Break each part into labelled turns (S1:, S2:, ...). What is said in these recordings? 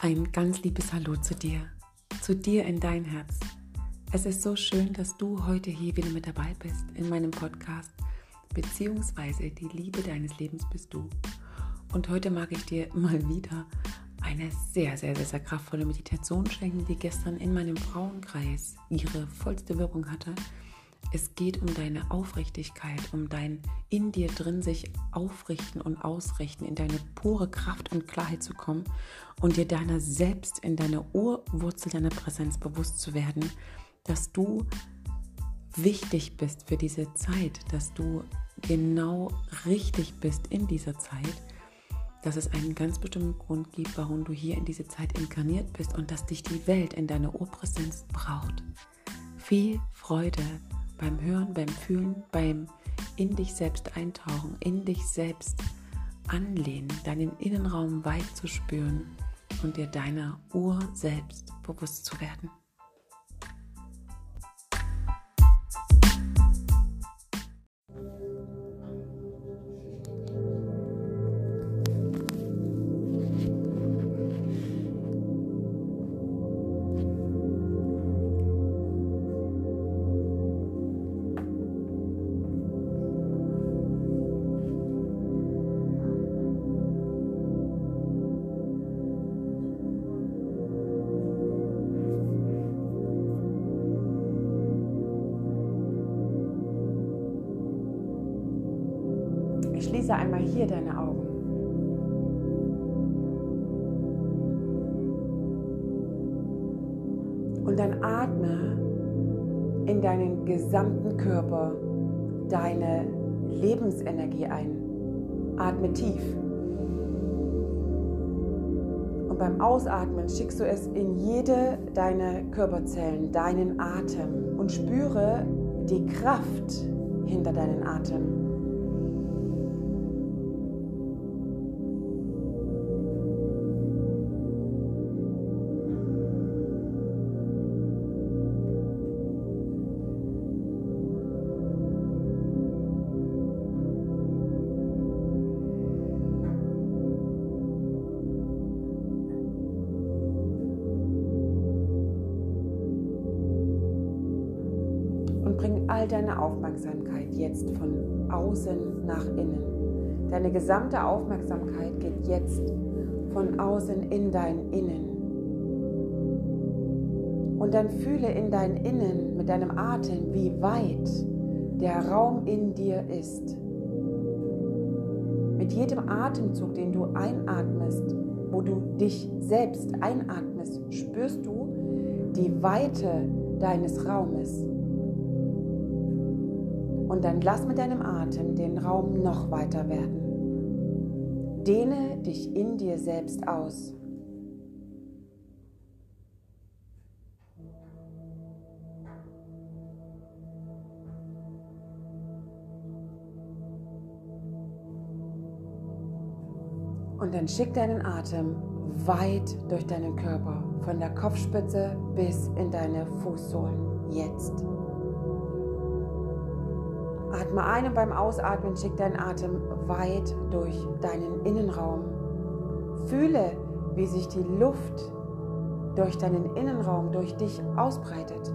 S1: Ein ganz liebes Hallo zu dir, zu dir in dein Herz. Es ist so schön, dass du heute hier wieder mit dabei bist in meinem Podcast, beziehungsweise die Liebe deines Lebens bist du. Und heute mag ich dir mal wieder eine sehr, sehr, sehr, sehr kraftvolle Meditation schenken, die gestern in meinem Frauenkreis ihre vollste Wirkung hatte. Es geht um deine Aufrichtigkeit, um dein in dir drin sich aufrichten und ausrichten, in deine pure Kraft und Klarheit zu kommen und dir deiner selbst in deiner Urwurzel deiner Präsenz bewusst zu werden, dass du wichtig bist für diese Zeit, dass du genau richtig bist in dieser Zeit, dass es einen ganz bestimmten Grund gibt, warum du hier in diese Zeit inkarniert bist und dass dich die Welt in deiner Urpräsenz braucht. Viel Freude beim Hören, beim Fühlen, beim in dich selbst eintauchen, in dich selbst anlehnen, deinen Innenraum weit zu spüren und dir deiner Ur selbst bewusst zu werden. Hier deine Augen. Und dann atme in deinen gesamten Körper deine Lebensenergie ein. Atme tief. Und beim Ausatmen schickst du es in jede deiner Körperzellen, deinen Atem und spüre die Kraft hinter deinen Atem. Jetzt von außen nach innen. Deine gesamte Aufmerksamkeit geht jetzt von außen in dein Innen. Und dann fühle in dein Innen mit deinem Atem, wie weit der Raum in dir ist. Mit jedem Atemzug, den du einatmest, wo du dich selbst einatmest, spürst du die Weite deines Raumes. Und dann lass mit deinem Atem den Raum noch weiter werden. Dehne dich in dir selbst aus. Und dann schick deinen Atem weit durch deinen Körper, von der Kopfspitze bis in deine Fußsohlen. Jetzt. Atme ein und beim Ausatmen schick deinen Atem weit durch deinen Innenraum. Fühle, wie sich die Luft durch deinen Innenraum, durch dich ausbreitet.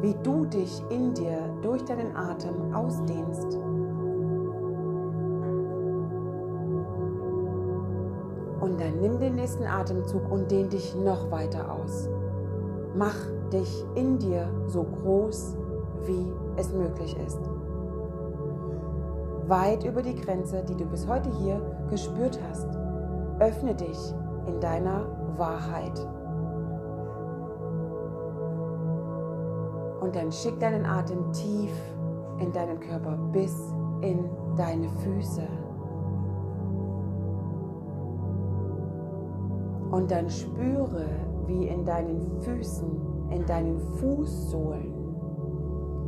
S1: Wie du dich in dir durch deinen Atem ausdehnst. Und dann nimm den nächsten Atemzug und dehn dich noch weiter aus. Mach dich in dir so groß wie es möglich ist. Weit über die Grenze, die du bis heute hier gespürt hast. Öffne dich in deiner Wahrheit. Und dann schick deinen Atem tief in deinen Körper bis in deine Füße. Und dann spüre, wie in deinen Füßen, in deinen Fußsohlen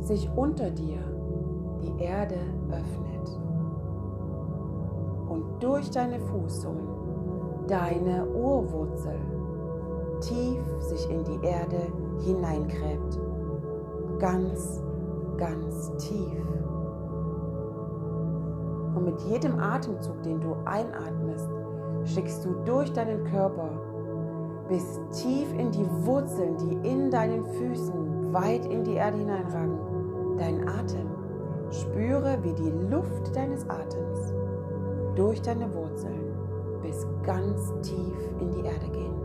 S1: sich unter dir die Erde öffnet und durch deine Fußsohlen deine Urwurzel tief sich in die Erde hineingräbt. Ganz, ganz tief. Und mit jedem Atemzug, den du einatmest, schickst du durch deinen Körper bis tief in die Wurzeln, die in deinen Füßen weit in die Erde hineinragen, deinen Atem. Spüre, wie die Luft deines Atems durch deine Wurzeln bis ganz tief in die Erde gehen.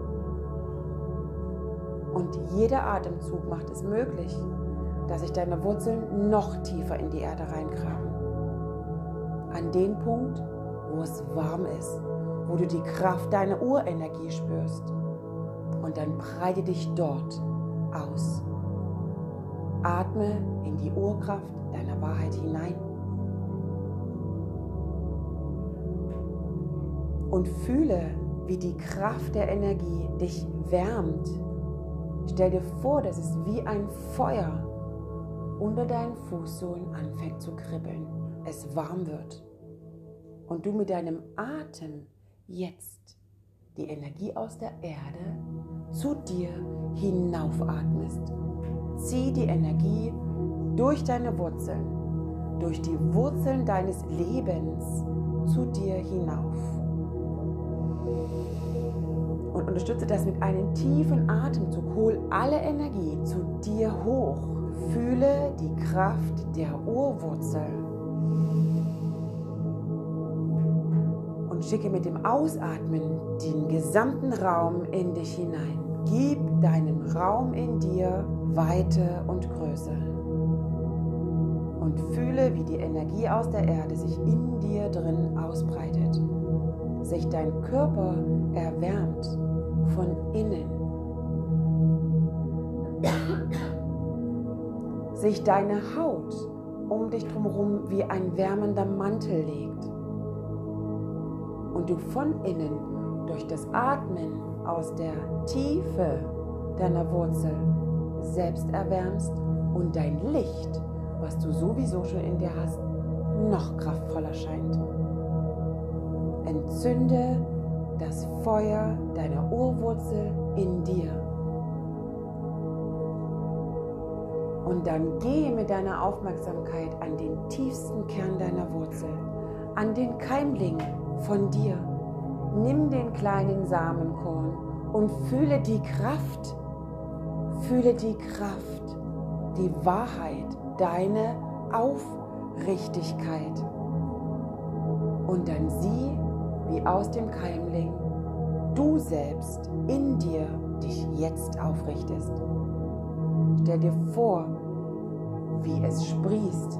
S1: Und jeder Atemzug macht es möglich, dass sich deine Wurzeln noch tiefer in die Erde reingraben. An den Punkt, wo es warm ist, wo du die Kraft deiner Urenergie spürst. Und dann breite dich dort aus. Atme in die Urkraft deiner Wahrheit hinein. Und fühle, wie die Kraft der Energie dich wärmt. Stell dir vor, dass es wie ein Feuer unter deinen Fußsohlen anfängt zu kribbeln. Es warm wird. Und du mit deinem Atem jetzt die Energie aus der Erde zu dir hinaufatmest. Zieh die Energie durch deine Wurzeln, durch die Wurzeln deines Lebens zu dir hinauf. Und unterstütze das mit einem tiefen Atemzug. Hol alle Energie zu dir hoch. Fühle die Kraft der Urwurzel. Und schicke mit dem Ausatmen den gesamten Raum in dich hinein. Gib deinem Raum in dir Weite und Größe. Und fühle, wie die Energie aus der Erde sich in dir drin ausbreitet. Sich dein Körper erwärmt von innen. Sich deine Haut um dich drumherum wie ein wärmender Mantel legt. Und du von innen durch das Atmen aus der Tiefe deiner Wurzel selbst erwärmst und dein Licht, was du sowieso schon in dir hast, noch kraftvoller scheint. Entzünde das Feuer deiner Urwurzel in dir. Und dann gehe mit deiner Aufmerksamkeit an den tiefsten Kern deiner Wurzel, an den Keimling von dir. Nimm den kleinen Samenkorn und fühle die Kraft, fühle die Kraft, die Wahrheit, deine Aufrichtigkeit. Und dann sieh, wie aus dem Keimling du selbst in dir dich jetzt aufrichtest. Stell dir vor, wie es sprießt,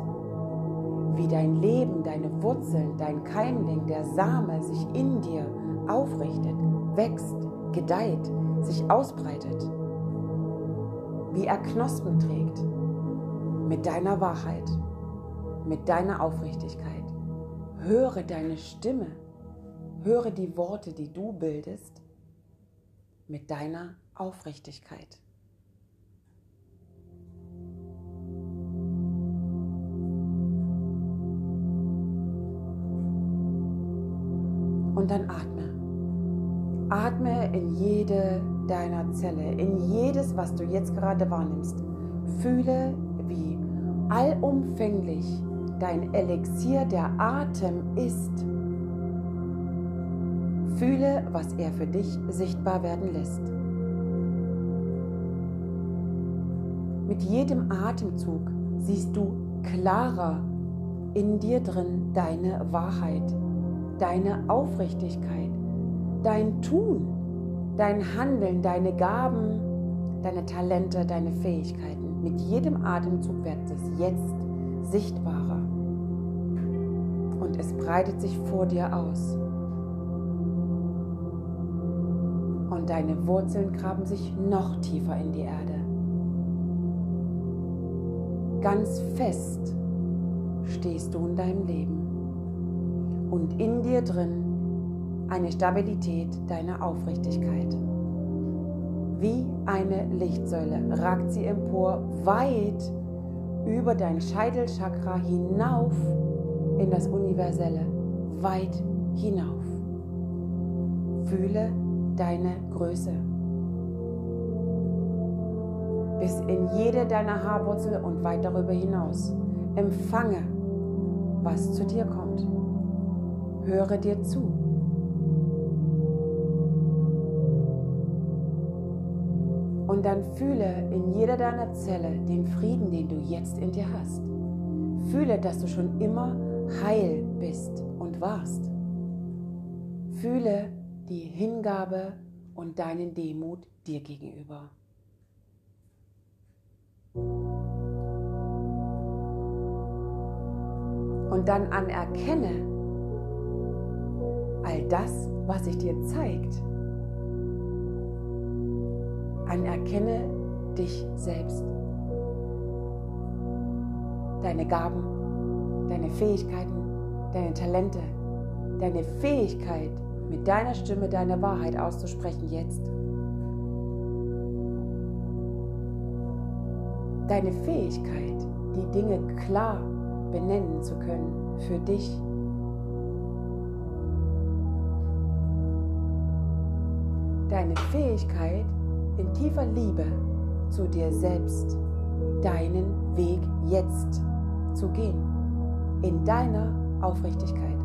S1: wie dein Leben, deine Wurzeln, dein Keimling, der Same sich in dir aufrichtet, wächst, gedeiht, sich ausbreitet, wie er Knospen trägt, mit deiner Wahrheit, mit deiner Aufrichtigkeit. Höre deine Stimme Höre die Worte, die du bildest, mit deiner Aufrichtigkeit. Und dann atme. Atme in jede deiner Zelle, in jedes, was du jetzt gerade wahrnimmst. Fühle, wie allumfänglich dein Elixier der Atem ist Fühle, was er für dich sichtbar werden lässt. Mit jedem Atemzug siehst du klarer in dir drin deine Wahrheit, deine Aufrichtigkeit, dein Tun, dein Handeln, deine Gaben, deine Talente, deine Fähigkeiten. Mit jedem Atemzug wird es jetzt sichtbarer und es breitet sich vor dir aus. und deine Wurzeln graben sich noch tiefer in die Erde. Ganz fest stehst du in deinem Leben und in dir drin eine Stabilität deiner Aufrichtigkeit. Wie eine Lichtsäule ragt sie empor weit über dein Scheitelchakra hinauf in das Universelle, weit hinauf. Fühle deine Größe. Bis in jede deiner Haarwurzel und weit darüber hinaus. Empfange, was zu dir kommt. Höre dir zu. Und dann fühle in jeder deiner Zelle den Frieden, den du jetzt in dir hast. Fühle, dass du schon immer heil bist und warst. Fühle die Hingabe und deinen Demut dir gegenüber. Und dann anerkenne all das, was sich dir zeigt. Anerkenne dich selbst. Deine Gaben, deine Fähigkeiten, deine Talente, deine Fähigkeit, mit deiner Stimme deine Wahrheit auszusprechen jetzt. Deine Fähigkeit, die Dinge klar benennen zu können für dich. Deine Fähigkeit, in tiefer Liebe zu dir selbst deinen Weg jetzt zu gehen, in deiner Aufrichtigkeit.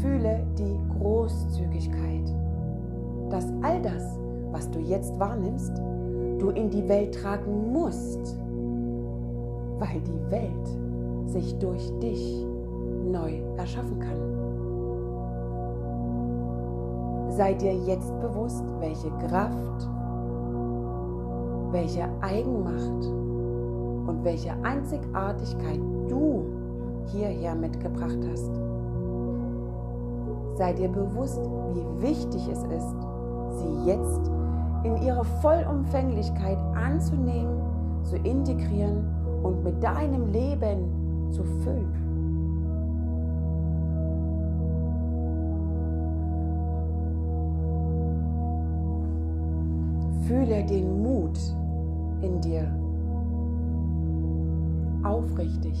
S1: Fühle die Großzügigkeit, dass all das, was du jetzt wahrnimmst, du in die Welt tragen musst, weil die Welt sich durch dich neu erschaffen kann. Sei dir jetzt bewusst, welche Kraft, welche Eigenmacht und welche Einzigartigkeit du hierher mitgebracht hast. Sei dir bewusst, wie wichtig es ist, sie jetzt in ihrer Vollumfänglichkeit anzunehmen, zu integrieren und mit deinem Leben zu füllen. Fühle den Mut in dir. Aufrichtig,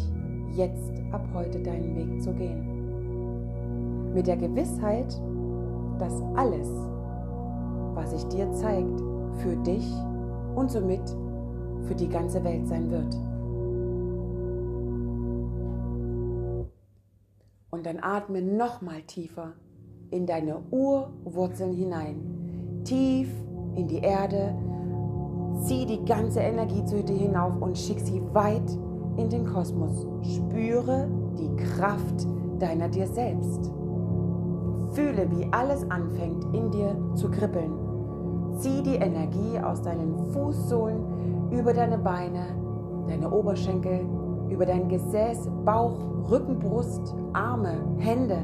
S1: jetzt ab heute deinen Weg zu gehen. Mit der Gewissheit, dass alles, was sich dir zeigt, für dich und somit für die ganze Welt sein wird. Und dann atme nochmal tiefer in deine Urwurzeln hinein. Tief in die Erde, zieh die ganze Energie zu dir hinauf und schick sie weit in den Kosmos. Spüre die Kraft deiner dir selbst. Fühle, wie alles anfängt in dir zu kribbeln. Zieh die Energie aus deinen Fußsohlen über deine Beine, deine Oberschenkel, über dein Gesäß, Bauch, Rücken, Brust, Arme, Hände.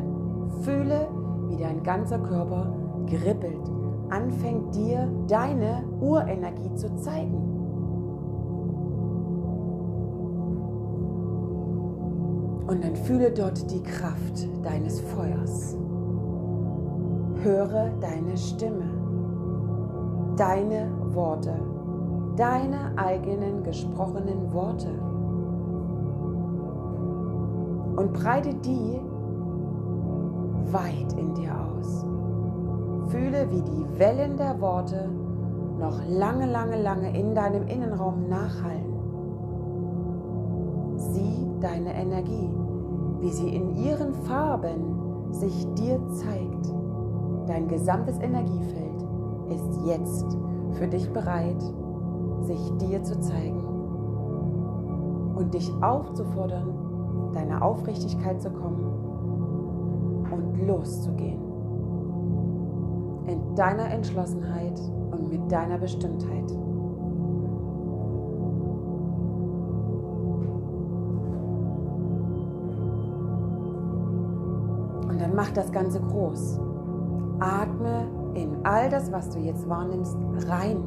S1: Fühle, wie dein ganzer Körper kribbelt anfängt dir deine Urenergie zu zeigen. Und dann fühle dort die Kraft deines Feuers. Höre deine Stimme, deine Worte, deine eigenen gesprochenen Worte. Und breite die weit in dir aus. Fühle, wie die Wellen der Worte noch lange, lange, lange in deinem Innenraum nachhallen. Sieh deine Energie, wie sie in ihren Farben sich dir zeigt. Dein gesamtes Energiefeld ist jetzt für dich bereit, sich dir zu zeigen und dich aufzufordern, deiner Aufrichtigkeit zu kommen und loszugehen in deiner Entschlossenheit und mit deiner Bestimmtheit. Und dann mach das Ganze groß. Atme in all das, was du jetzt wahrnimmst, rein.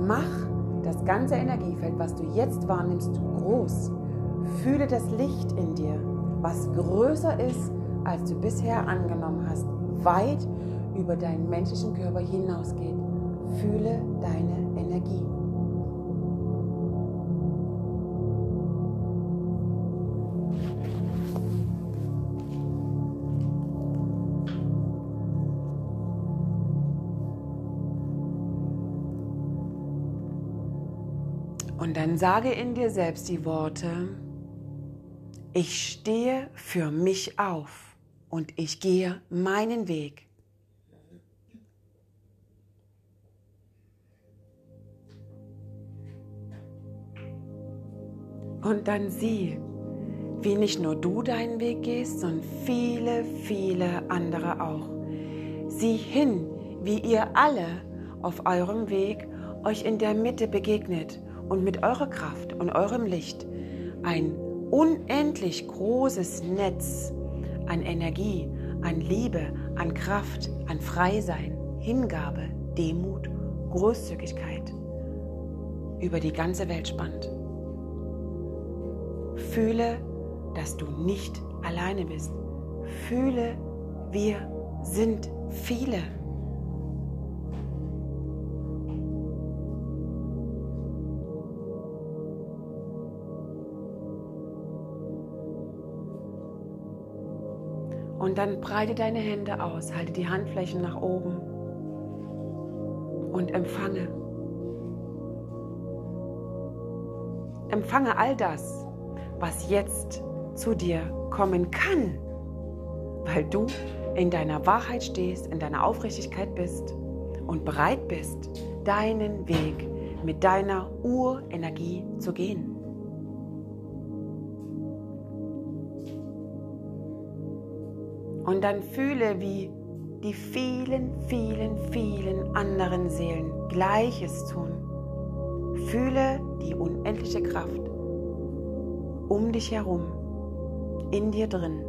S1: Mach das ganze Energiefeld, was du jetzt wahrnimmst, groß. Fühle das Licht in dir, was größer ist, als du bisher angenommen hast, weit über deinen menschlichen Körper hinausgeht. Fühle deine Energie. Und dann sage in dir selbst die Worte, ich stehe für mich auf und ich gehe meinen Weg. Und dann sieh, wie nicht nur du deinen Weg gehst, sondern viele, viele andere auch. Sieh hin, wie ihr alle auf eurem Weg euch in der Mitte begegnet und mit eurer Kraft und eurem Licht ein unendlich großes Netz an Energie, an Liebe, an Kraft, an Freisein, Hingabe, Demut, Großzügigkeit über die ganze Welt spannt. Fühle, dass du nicht alleine bist. Fühle, wir sind viele. Und dann breite deine Hände aus, halte die Handflächen nach oben und empfange. Empfange all das, was jetzt zu dir kommen kann, weil du in deiner Wahrheit stehst, in deiner Aufrichtigkeit bist und bereit bist, deinen Weg mit deiner Urenergie zu gehen. Und dann fühle, wie die vielen, vielen, vielen anderen Seelen Gleiches tun. Fühle die unendliche Kraft um dich herum, in dir drin.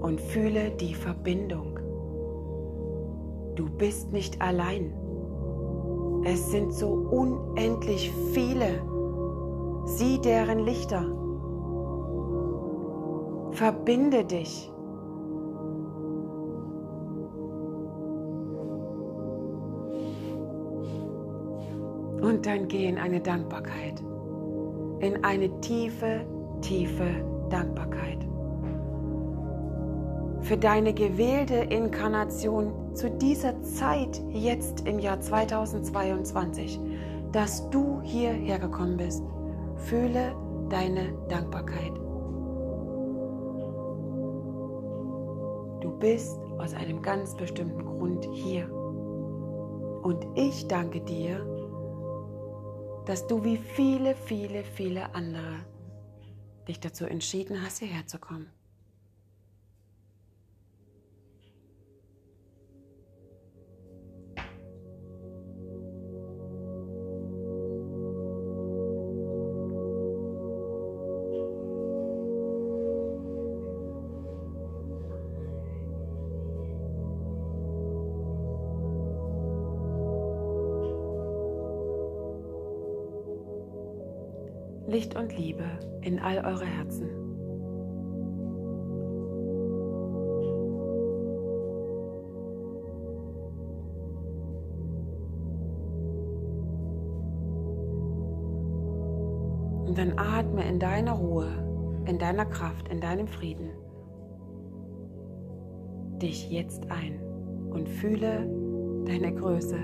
S1: Und fühle die Verbindung. Du bist nicht allein. Es sind so unendlich viele. Sieh deren Lichter. Verbinde dich. Und dann geh in eine Dankbarkeit in eine tiefe, tiefe Dankbarkeit. Für deine gewählte Inkarnation zu dieser Zeit, jetzt im Jahr 2022, dass du hierher gekommen bist. Fühle deine Dankbarkeit. Du bist aus einem ganz bestimmten Grund hier. Und ich danke dir, dass du wie viele, viele, viele andere dich dazu entschieden hast, hierher zu kommen. Licht und Liebe in all eure Herzen. Und dann atme in deiner Ruhe, in deiner Kraft, in deinem Frieden dich jetzt ein und fühle deine Größe,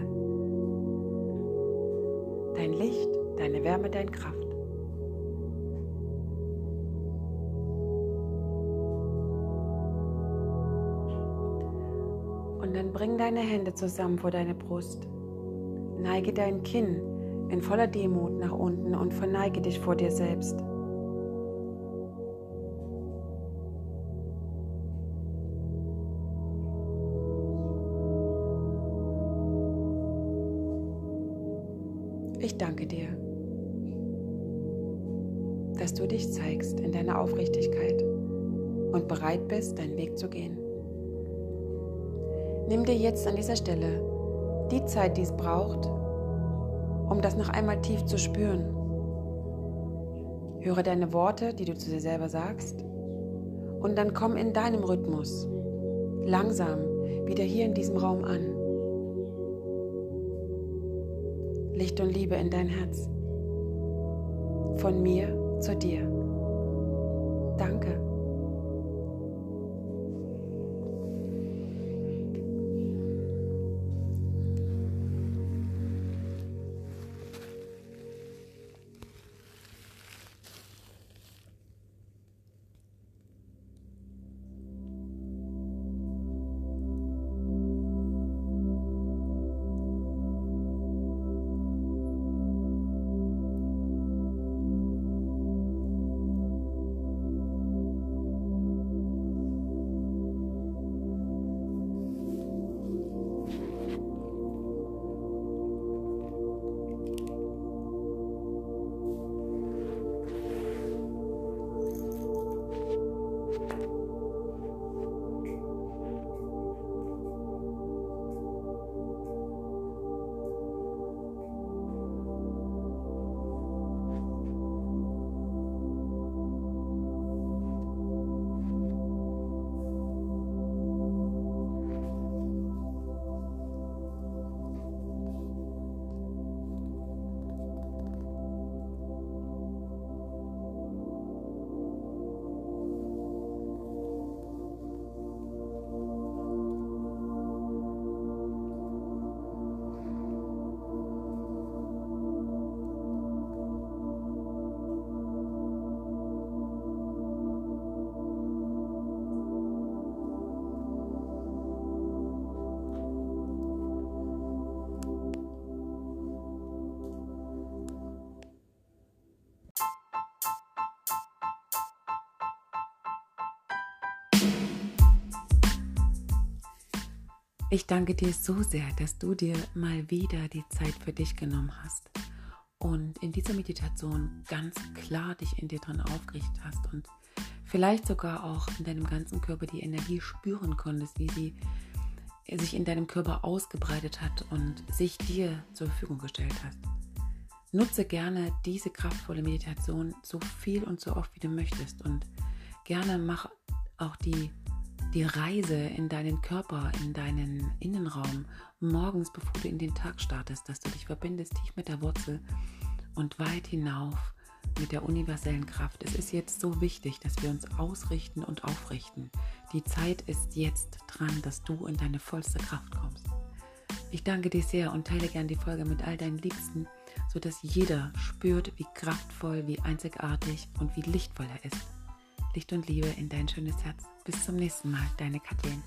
S1: dein Licht, deine Wärme, deine Kraft. Bring deine Hände zusammen vor deine Brust. Neige dein Kinn in voller Demut nach unten und verneige dich vor dir selbst. Ich danke dir, dass du dich zeigst in deiner Aufrichtigkeit und bereit bist, deinen Weg zu gehen. Nimm dir jetzt an dieser Stelle die Zeit, die es braucht, um das noch einmal tief zu spüren. Höre deine Worte, die du zu dir selber sagst, und dann komm in deinem Rhythmus langsam wieder hier in diesem Raum an. Licht und Liebe in dein Herz. Von mir zu dir. Danke. Ich danke dir so sehr, dass du dir mal wieder die Zeit für dich genommen hast und in dieser Meditation ganz klar dich in dir drin aufgerichtet hast und vielleicht sogar auch in deinem ganzen Körper die Energie spüren konntest, wie sie sich in deinem Körper ausgebreitet hat und sich dir zur Verfügung gestellt hast. Nutze gerne diese kraftvolle Meditation so viel und so oft, wie du möchtest und gerne mach auch die, die Reise in deinen Körper, in deinen Innenraum morgens, bevor du in den Tag startest, dass du dich verbindest tief mit der Wurzel und weit hinauf mit der universellen Kraft. Es ist jetzt so wichtig, dass wir uns ausrichten und aufrichten. Die Zeit ist jetzt dran, dass du in deine vollste Kraft kommst. Ich danke dir sehr und teile gern die Folge mit all deinen Liebsten, sodass jeder spürt, wie kraftvoll, wie einzigartig und wie lichtvoll er ist. Licht und Liebe in dein schönes Herz. Bis zum nächsten Mal, deine Kathleen.